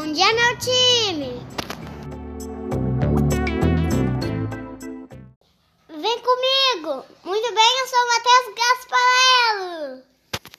Bom dia, meu time! Vem comigo! Muito bem,